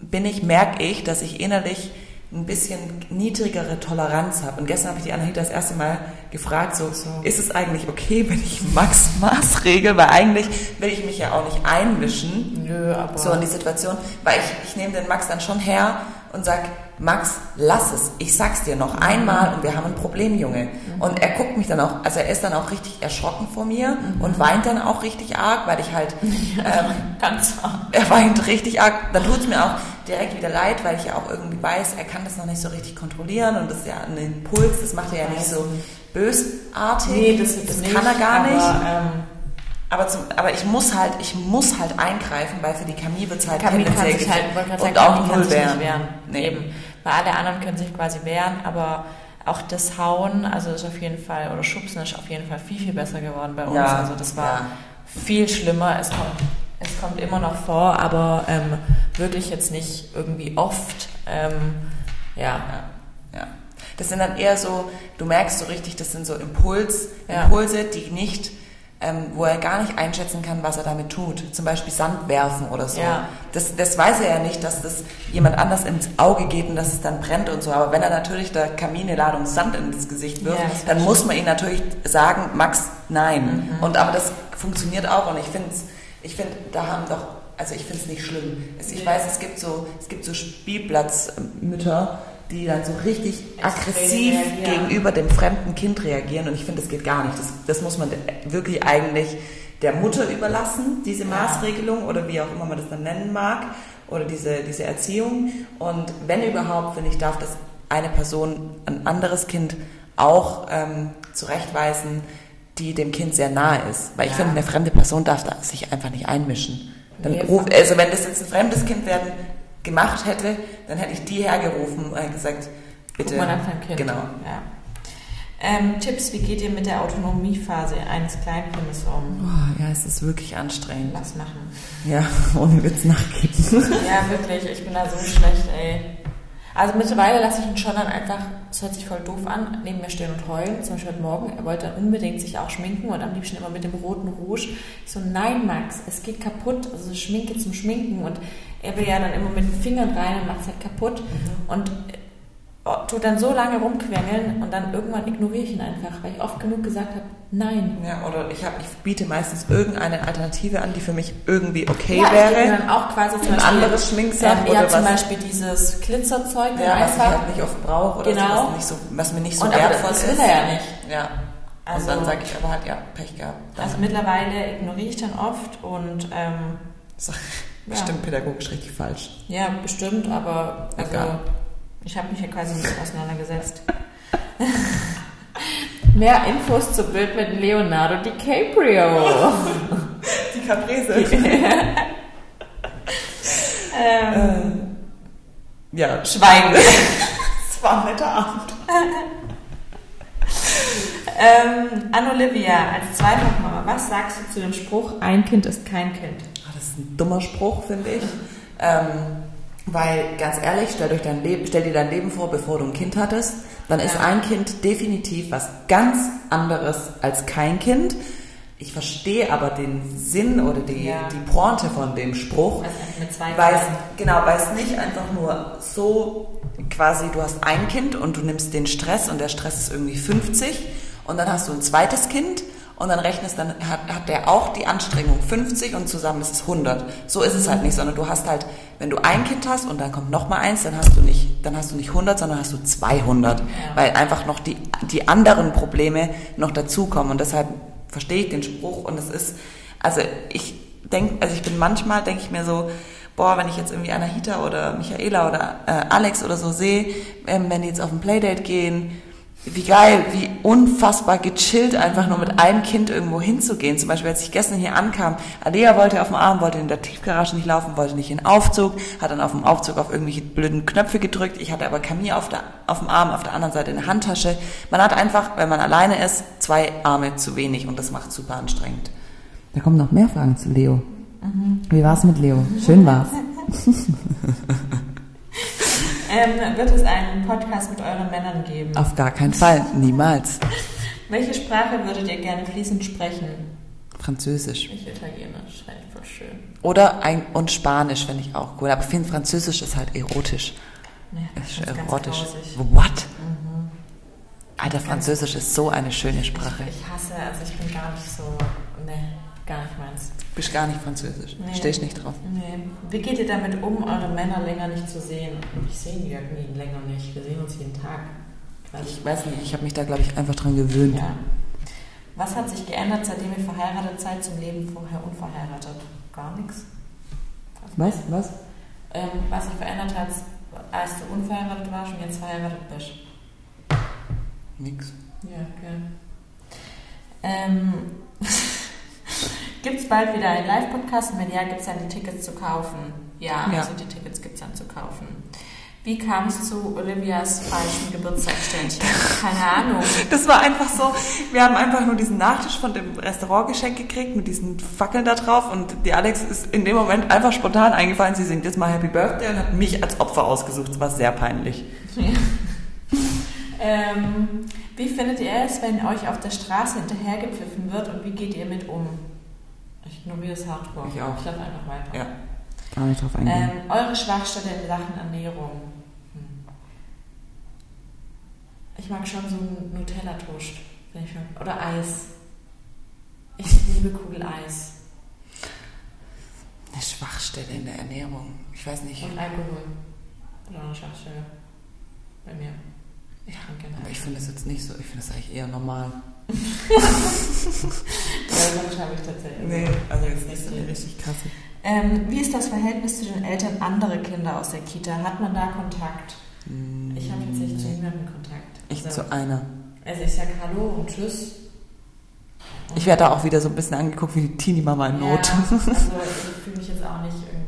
bin ich, merke ich, dass ich innerlich ein bisschen niedrigere Toleranz habe. Und gestern habe ich die Anahita das erste Mal gefragt, so, So. ist es eigentlich okay, wenn ich Max Maßregel, weil eigentlich will ich mich ja auch nicht einmischen Nö, aber. so in die Situation, weil ich, ich nehme den Max dann schon her und sag, Max, lass es. Ich sag's dir noch einmal und wir haben ein Problem, Junge. Und er guckt mich dann auch, also er ist dann auch richtig erschrocken vor mir und weint dann auch richtig arg, weil ich halt, <laughs> ähm, Ganz arg. er weint richtig arg. Dann tut's mir auch direkt wieder leid, weil ich ja auch irgendwie weiß, er kann das noch nicht so richtig kontrollieren und das ist ja ein Impuls, das macht er ja nicht so bösartig. Nee, das, das nicht, kann er gar aber, nicht. Ähm, Aber, zum, aber ich muss halt, ich muss halt eingreifen, weil für die Camille wird's halt Camille kann sich halt, und sagen, auch null wehren. nicht wehren. Nee. Eben. Weil alle anderen können sich quasi wehren, aber auch das Hauen, also ist auf jeden Fall, oder Schubsen ist auf jeden Fall viel, viel besser geworden bei uns. Ja, also das war ja. viel schlimmer. Es kommt, es kommt immer noch vor, aber ähm, wirklich jetzt nicht irgendwie oft. Ähm, ja. Ja, ja. Das sind dann eher so, du merkst so richtig, das sind so Impuls. Impulse, die nicht, ähm, wo er gar nicht einschätzen kann, was er damit tut. Zum Beispiel Sand werfen oder so. Ja. Das, das weiß er ja nicht, dass das jemand anders ins Auge geht und dass es dann brennt und so. Aber wenn er natürlich der Kamin eine Ladung Sand ins Gesicht wirft, Ja, dann muss man ihm natürlich sagen, Max, nein. Mhm. Und aber das funktioniert auch und ich finde ich finde, da haben doch, also ich finde es nicht schlimm. Ich weiß, es gibt so, es gibt so Spielplatzmütter, die dann so richtig Extrem aggressiv reagieren. gegenüber dem fremden Kind reagieren und ich finde, das geht gar nicht. Das, das muss man wirklich eigentlich der Mutter überlassen, diese Ja. Maßregelung oder wie auch immer man das dann nennen mag oder diese, diese Erziehung. Und wenn überhaupt, finde ich, darf das eine Person ein anderes Kind auch ähm, zurechtweisen, die dem Kind sehr nahe ist. Weil ich Ja. finde, eine fremde Person darf da sich einfach nicht einmischen. Dann Nee, ruf, also wenn das jetzt ein fremdes Kind werden gemacht hätte, dann hätte ich die hergerufen und gesagt, bitte. Guck mal nach deinem Kind. Genau. Ja. Ähm, Tipps, wie geht ihr mit der Autonomiephase eines Kleinkindes um? Oh, ja, es ist wirklich anstrengend. Was machen? Ja, <laughs> ohne Witz nachgeben. Ja, wirklich, ich bin da so schlecht, ey. Also mittlerweile lasse ich ihn schon dann einfach, es hört sich voll doof an, neben mir stehen und heulen. Zum Beispiel heute Morgen, er wollte dann unbedingt sich auch schminken und am liebsten immer mit dem roten Rouge. Ich so, nein Max, es geht kaputt. Also Schminke zum Schminken und er will ja dann immer mit den Fingern rein und macht es halt kaputt. Mhm. Und Tut dann so lange rumquengeln und dann irgendwann ignoriere ich ihn einfach, weil ich oft genug gesagt habe, nein. Ja, oder ich, hab, ich biete meistens irgendeine Alternative an, die für mich irgendwie okay ja, wäre. Ich dann auch quasi zum ein Beispiel, anderes Schminksaft ähm, oder ja, zum Beispiel dieses Glitzerzeug. Ja, was einfach, ich halt nicht oft brauche oder genau. so, was, nicht so, was mir nicht so und wertvoll das ist. Das will er ja nicht. Ja. Also, und dann sage ich aber halt, ja, Pech gehabt. Dann. Also mittlerweile ignoriere ich dann oft und ähm, bestimmt ja. pädagogisch richtig falsch. Ja, bestimmt, aber also, Egal. Ich habe mich ja quasi mit auseinandergesetzt. <laughs> Mehr Infos zu Bild mit Leonardo DiCaprio. Die Caprese. <laughs> ähm, ja. Schweigen. <laughs> Es war ein netter Abend. ähm, an Olivia, als Zweifachmama, was sagst du zu dem Spruch, ein Kind ist kein Kind? Ach, das ist ein dummer Spruch, finde ich. Ähm, weil, ganz ehrlich, stell, euch dein Leben, stell dir dein Leben vor, bevor du ein Kind hattest. Dann ist ein Kind definitiv was ganz anderes als kein Kind. Ich verstehe aber den Sinn oder die, ja. die Pointe von dem Spruch. Weil es, genau, weil es nicht einfach nur so quasi, du hast ein Kind und du nimmst den Stress und der Stress ist irgendwie 50 und dann hast du ein zweites Kind und dann rechnest, dann hat, hat der auch die Anstrengung 50 und zusammen ist es 100. So ist es halt nicht, sondern du hast halt, wenn du ein Kind hast und dann kommt noch mal eins, dann hast du nicht, dann hast du nicht 100, sondern hast du 200, ja. weil einfach noch die, die anderen Probleme noch dazukommen und deshalb verstehe ich den Spruch und es ist, also ich denke, also ich bin manchmal, denke ich mir so, boah, wenn ich jetzt irgendwie Anahita oder Michaela oder äh, Alex oder so sehe, ähm, wenn die jetzt auf ein Playdate gehen, wie geil, wie unfassbar gechillt einfach nur mit einem Kind irgendwo hinzugehen. Zum Beispiel, als ich gestern hier ankam, Alea wollte auf dem Arm, wollte in der Tiefgarage nicht laufen, wollte nicht in den Aufzug, hat dann auf dem Aufzug auf irgendwelche blöden Knöpfe gedrückt. Ich hatte aber Camille auf, der, auf dem Arm, auf der anderen Seite eine Handtasche. Man hat einfach, wenn man alleine ist, zwei Arme zu wenig und das macht super anstrengend. Da kommen noch mehr Fragen zu Leo. Mhm. Wie war's mit Leo? Schön war's. <laughs> Ähm, wird es einen Podcast mit euren Männern geben? Auf gar keinen Fall, niemals. <laughs> Welche Sprache würdet ihr gerne fließend sprechen? Französisch. Ich Italienisch, ich voll schön. Oder ein, und Spanisch finde ich auch cool. Aber ich finde Französisch ist halt erotisch. Nee, das ist erotisch. What? Mhm. Alter, Französisch ist so eine schöne Sprache. Ich, ich hasse, also ich bin gar nicht so, ne, gar nicht meins. Bist gar nicht französisch. Nee. Steh ich nicht drauf. Nee. Wie geht ihr damit um, eure Männer länger nicht zu sehen? Ich sehe die irgendwie länger nicht. Wir sehen uns jeden Tag. Also ich weiß nicht, ich habe mich da, glaube ich, einfach dran gewöhnt. Ja. Was hat sich geändert, seitdem ihr verheiratet seid, zum Leben vorher unverheiratet? Gar nichts. Was? Was? Ähm, was sich verändert hat, als du unverheiratet warst und jetzt verheiratet bist? Nix. Ja, okay. Ähm, <laughs> Gibt es bald wieder einen Live-Podcast? Und wenn ja, gibt es dann die Tickets zu kaufen? Ja, ja. also die Tickets gibt es dann zu kaufen. Wie kam es zu Olivias falschen Geburtstagsständchen? Keine Ahnung. <laughs> Das war einfach so, wir haben einfach nur diesen Nachtisch von dem Restaurant geschenkt gekriegt mit diesen Fackeln da drauf und die Alex ist in dem Moment einfach spontan eingefallen, sie singt jetzt mal Happy Birthday und hat mich als Opfer ausgesucht. Das war sehr peinlich. <laughs> Ja. ähm, wie findet ihr es, wenn euch auf der Straße hinterhergepfiffen wird und wie geht ihr mit um? Ich ignoriere es hardcore. Ich auch. Ich laufe einfach weiter. Ja. Gar nicht drauf eingehen. Ähm, eure Schwachstelle in Sachen Ernährung. Hm. Ich mag schon so ein Nutella-Toast. Oder Eis. Ich liebe Kugel-Eis. Eine Schwachstelle in der Ernährung. Ich weiß nicht. Und Alkohol. Oder eine Schwachstelle. Bei mir. Ich trinke Aber ich finde es jetzt nicht so. Ich finde es eigentlich eher normal. <laughs> ja, das habe ich tatsächlich. Nee, also jetzt nicht so richtig krass. Ähm, wie ist das Verhältnis zu den Eltern anderer Kinder aus der Kita? Hat man da Kontakt? Mm, ich habe tatsächlich zu niemandem Kontakt. Ich also, zu einer. Also ich sage Hallo und Tschüss. Und ich werde da auch wieder so ein bisschen angeguckt wie die Teenie-Mama in Not. Ja, also <laughs> ich fühle mich jetzt auch nicht irgendwie...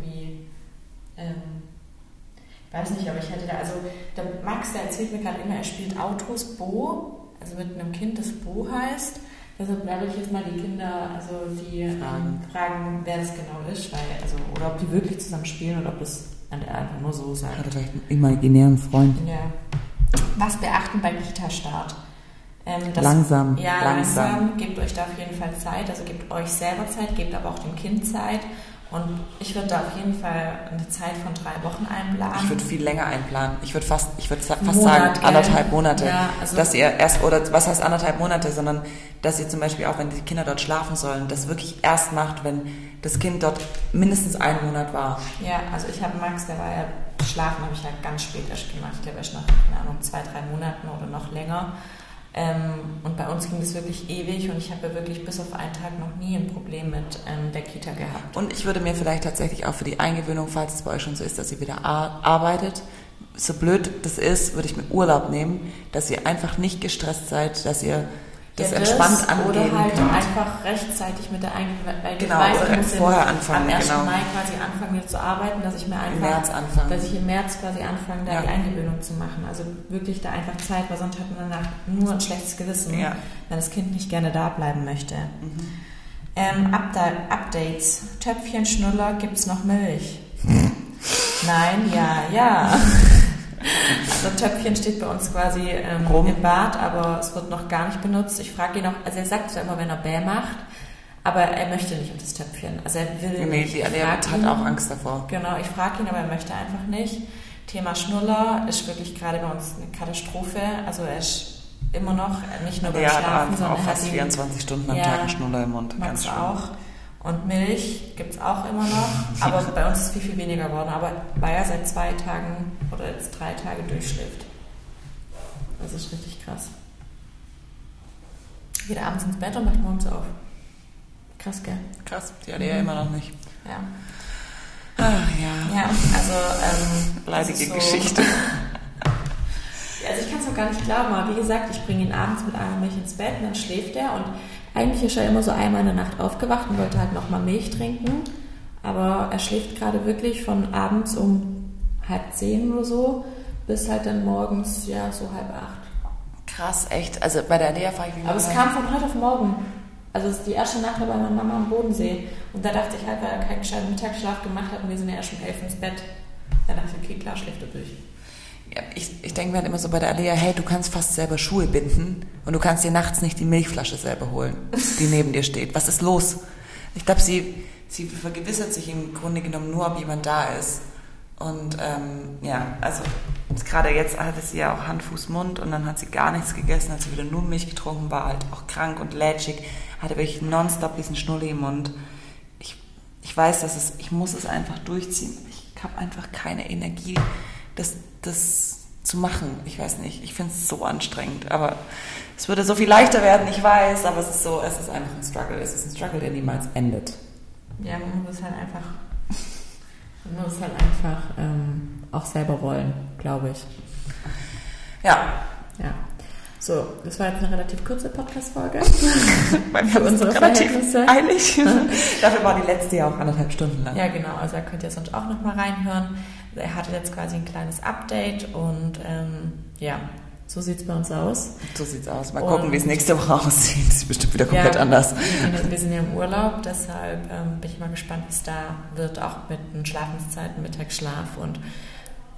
Weiß nicht, aber ich hätte da, also der Max, der erzählt mir gerade immer, er spielt Autos Bo, also mit einem Kind, das Bo heißt. Deshalb werde ich jetzt mal die Kinder, also die fragen, fragen wer das genau ist, weil, also, oder ob die wirklich zusammen spielen oder ob das einfach nur so sagt. Oder vielleicht einen imaginären Freund. Ja. Was beachten beim Kita-Start? Ähm, Langsam, Ja, langsam. langsam. Gebt euch da auf jeden Fall Zeit. Also gebt euch selber Zeit, gebt aber auch dem Kind Zeit. Und ich würde da auf jeden Fall eine Zeit von drei Wochen einplanen. Ich würde viel länger einplanen. Ich würde fast, ich würde fast Monat, sagen gell? anderthalb Monate, Ja, also- dass ihr erst oder was heißt anderthalb Monate, sondern dass ihr zum Beispiel auch, wenn die Kinder dort schlafen sollen, das wirklich erst macht, wenn das Kind dort mindestens einen Monat war. Ja, also ich habe Max, der war ja schlafen, habe ich ja ganz spät erst gemacht. Ich glaube erst nach, keine Ahnung, zwei, drei Monaten oder noch länger. Ähm, und bei uns ging das wirklich ewig und ich habe ja wirklich bis auf einen Tag noch nie ein Problem mit ähm, der Kita gehabt. Und ich würde mir vielleicht tatsächlich auch für die Eingewöhnung, falls es bei euch schon so ist, dass ihr wieder ar- arbeitet, so blöd das ist, würde ich mir Urlaub nehmen, dass ihr einfach nicht gestresst seid, dass ihr das Ja, entspannt angehen Oder halt könnt. einfach rechtzeitig mit der Eingewöhnung, weil Genau, ich weiß, ich muss im- vorher anfangen, am 1. genau. Mai quasi anfangen wieder zu arbeiten, dass ich mir einfach, Im März anfangen. dass ich im März quasi anfange, da Ja. die Eingewöhnung zu machen. Also wirklich da einfach Zeit, weil sonst hat man danach nur ein schlechtes Gewissen, Ja. wenn das Kind nicht gerne da bleiben möchte. Mhm. Ähm, Upda- Updates. Töpfchen, Schnuller, gibt's noch Milch? <laughs> Nein, ja, ja. <laughs> Also Töpfchen steht bei uns quasi ähm, im Bad, aber es wird noch gar nicht benutzt. Ich frage ihn noch, also er sagt zwar immer, wenn er Bäh macht, aber er möchte nicht auf das Töpfchen. Also er will Nee, nicht. Alea frag hat ihn- auch Angst davor. Genau, ich frage ihn, aber er möchte einfach nicht. Thema Schnuller ist wirklich gerade bei uns eine Katastrophe. Also er ist immer noch nicht nur beim hat Schlafen, sondern auch er fast ihn 24 Stunden am Ja, Tag einen Schnuller im Mund. Ganz schlimm. auch. Und Milch gibt es auch immer noch, aber bei uns ist es viel, viel weniger geworden. Aber weil er seit zwei Tagen oder jetzt drei Tage durchschläft. Das ist richtig krass. Geht abends ins Bett und macht morgens auf. Krass, gell? Krass, die Alea immer noch nicht. Ja. Ah, ja. Ja, also. Ähm, Leidige so- Geschichte. <laughs> Also ich kann es auch gar nicht glauben, aber wie gesagt, ich bringe ihn abends mit einer Milch ins Bett und dann schläft er und eigentlich ist er immer so einmal in der Nacht aufgewacht und wollte halt nochmal Milch trinken, aber er schläft gerade wirklich von abends um halb zehn oder so bis halt dann morgens, ja, so halb acht. Krass, echt. Also bei der Alea frage ich mich Aber es kam von heute auf morgen. Also es ist die erste Nacht war bei meiner Mama am Bodensee und da dachte ich halt, weil er keinen gescheiten Mittagsschlaf gemacht hat und wir sind ja erst um elf ins Bett, da dachte ich, okay, klar, schläft er durch. Ich, ich denke mir halt immer so bei der Alea, hey, du kannst fast selber Schuhe binden und du kannst dir nachts nicht die Milchflasche selber holen, die <laughs> neben dir steht. Was ist los? Ich glaube, sie, sie vergewissert sich im Grunde genommen nur, ob jemand da ist. Und ähm, ja, also gerade jetzt hatte sie ja auch Hand, Fuß, Mund und dann hat sie gar nichts gegessen, hat sie wieder nur Milch getrunken, war halt auch krank und lätschig, hatte wirklich nonstop diesen Schnulli im Mund. Ich, ich weiß, dass es, ich muss es einfach durchziehen. Ich habe einfach keine Energie, das, das zu machen. Ich weiß nicht, ich finde es so anstrengend, aber es würde so viel leichter werden, ich weiß, aber es ist so, es ist einfach ein Struggle. Es ist ein Struggle, der niemals endet. Ja, man muss halt einfach, man muss halt einfach ähm, auch selber wollen, glaube ich. Ja, Ja. So, das war jetzt eine relativ kurze Podcast-Folge. <laughs> weil Für unsere relativ Verhältnisse. eilig. <laughs> Dafür war die letzte ja auch anderthalb Stunden lang. Ja, genau. Also da könnt ihr sonst auch nochmal reinhören. Er hatte jetzt quasi ein kleines Update und ähm, ja, so sieht es bei uns aus. So sieht's aus. Mal Und- gucken, wie es nächste Woche <laughs> aussieht. Das ist bestimmt wieder komplett ja, anders. Wir sind, ja im Urlaub, deshalb ähm, bin ich mal gespannt, es da wird, auch mit den Schlafenszeiten, Mittagsschlaf und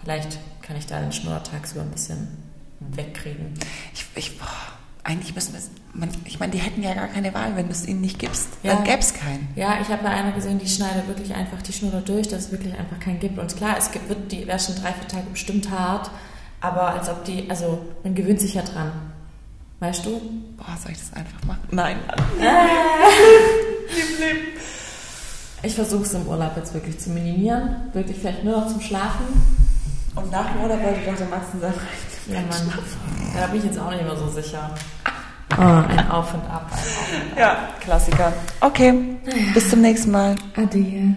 vielleicht kann ich da den Schnurr tagsüber ein bisschen wegkriegen. Ich, ich, boah, eigentlich müssen wir es. Man, ich meine, die hätten ja gar keine Wahl, wenn du es ihnen nicht gibst. Ja. Dann gäbe es keinen. Ja, ich habe bei einer gesehen, die schneidet wirklich einfach die Schnur da durch, dass es wirklich einfach keinen gibt. Und klar, es gibt, wird die ersten drei, vier Tage bestimmt hart, aber als ob die, also man gewöhnt sich ja dran. Weißt du? Boah, soll ich das einfach machen? Nein. <laughs> Ich versuche es im Urlaub jetzt wirklich zu minimieren. Wirklich vielleicht nur noch zum Schlafen. Und nach dem Urlaub wollte ich doch der Max sagen, Ja, Mann. Ja, da bin ich jetzt auch nicht mehr so sicher. Oh, ein Auf und Ab. Ein Auf und Ab. Ja, Klassiker. Okay, bis zum nächsten Mal. Ade.